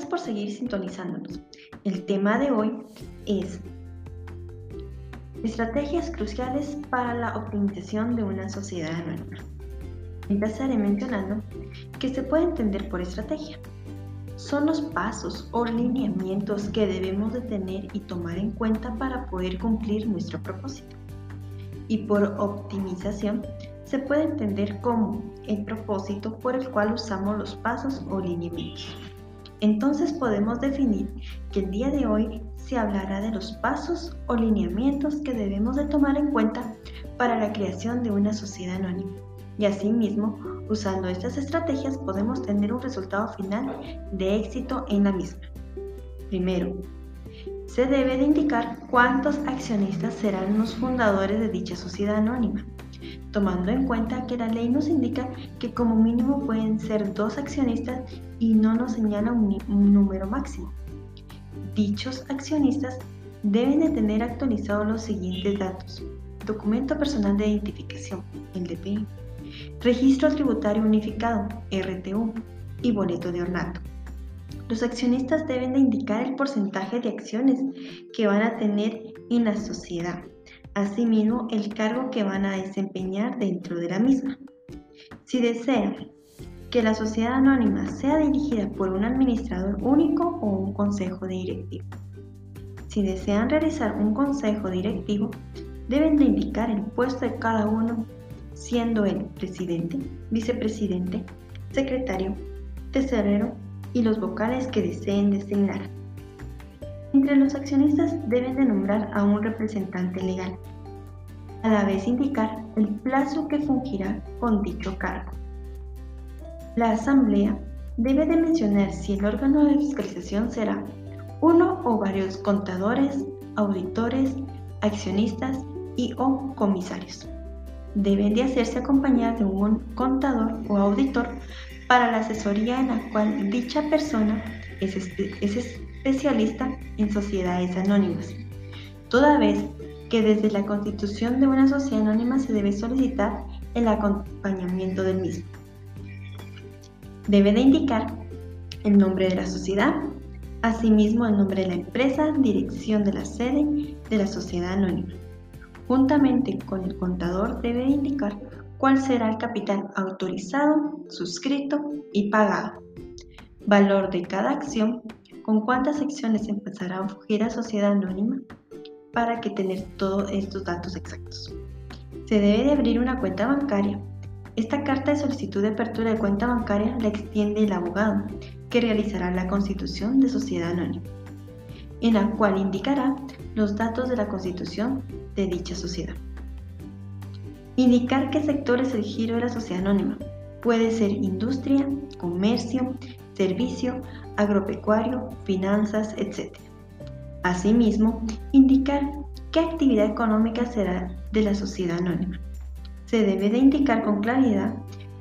Gracias por seguir sintonizándonos. El tema de hoy es estrategias cruciales para la optimización de una sociedad anónima. Empezaré mencionando que se puede entender por estrategia. Son los pasos o lineamientos que debemos de tener y tomar en cuenta para poder cumplir nuestro propósito. Y por optimización se puede entender como el propósito por el cual usamos los pasos o lineamientos. Entonces podemos definir que el día de hoy se hablará de los pasos o lineamientos que debemos de tomar en cuenta para la creación de una sociedad anónima. Y asimismo, usando estas estrategias podemos tener un resultado final de éxito en la misma. Primero, se debe de indicar cuántos accionistas serán los fundadores de dicha sociedad anónima tomando en cuenta que la ley nos indica que como mínimo pueden ser dos accionistas y no nos señala un, número máximo. Dichos accionistas deben de tener actualizados los siguientes datos. Documento personal de identificación, el DPI, registro tributario unificado, RTU, y boleto de ornato. Los accionistas deben de indicar el porcentaje de acciones que van a tener en la sociedad asimismo el cargo que van a desempeñar dentro de la misma. Si desean que la sociedad anónima sea dirigida por un administrador único o un consejo directivo. Si desean realizar un consejo directivo, deben de indicar el puesto de cada uno, siendo el presidente, vicepresidente, secretario, tesorero y los vocales que deseen designar. Entre los accionistas deben de nombrar a un representante legal, a la vez indicar el plazo que fungirá con dicho cargo. La asamblea debe de mencionar si el órgano de fiscalización será uno o varios contadores, auditores, accionistas y o comisarios. Deben de hacerse acompañar de un contador o auditor para la asesoría en la cual dicha persona es, especialista en sociedades anónimas, toda vez que desde la constitución de una sociedad anónima se debe solicitar el acompañamiento del mismo. Debe de indicar el nombre de la sociedad, asimismo el nombre de la empresa, dirección de la sede de la sociedad anónima. Juntamente con el contador debe indicar cuál será el capital autorizado, suscrito y pagado, valor de cada acción con cuántas acciones empezará a sociedad anónima para que tener todos estos datos exactos. Se debe de abrir una cuenta bancaria. Esta carta de solicitud de apertura de cuenta bancaria la extiende el abogado que realizará la constitución de sociedad anónima, en la cual indicará los datos de la constitución de dicha sociedad. Indicar qué sector es el giro de la sociedad anónima. Puede ser industria, comercio, servicio, agropecuario, finanzas, etc. Asimismo, indicar qué actividad económica será de la sociedad anónima. Se debe de indicar con claridad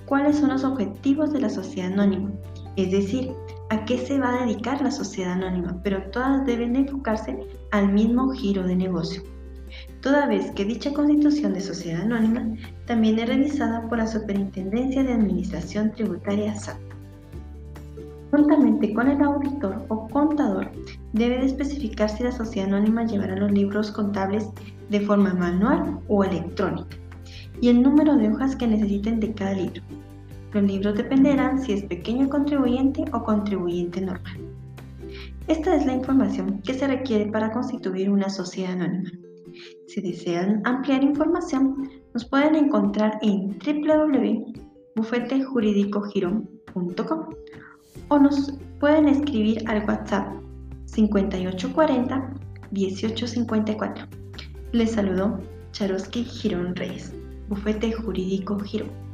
cuáles son los objetivos de la sociedad anónima, es decir, a qué se va a dedicar la sociedad anónima, pero todas deben enfocarse al mismo giro de negocio. Toda vez que dicha constitución de sociedad anónima también es revisada por la Superintendencia de Administración Tributaria SAT. Juntamente con el auditor o contador, debe de especificar si la sociedad anónima llevará los libros contables de forma manual o electrónica y el número de hojas que necesiten de cada libro. Los libros dependerán si es pequeño contribuyente o contribuyente normal. Esta es la información que se requiere para constituir una sociedad anónima. Si desean ampliar información, nos pueden encontrar en www.bufetejuridicogiron.com o nos pueden escribir al WhatsApp 5840 1854. Les saludó Charoski Girón Reyes, Bufete Jurídico Girón.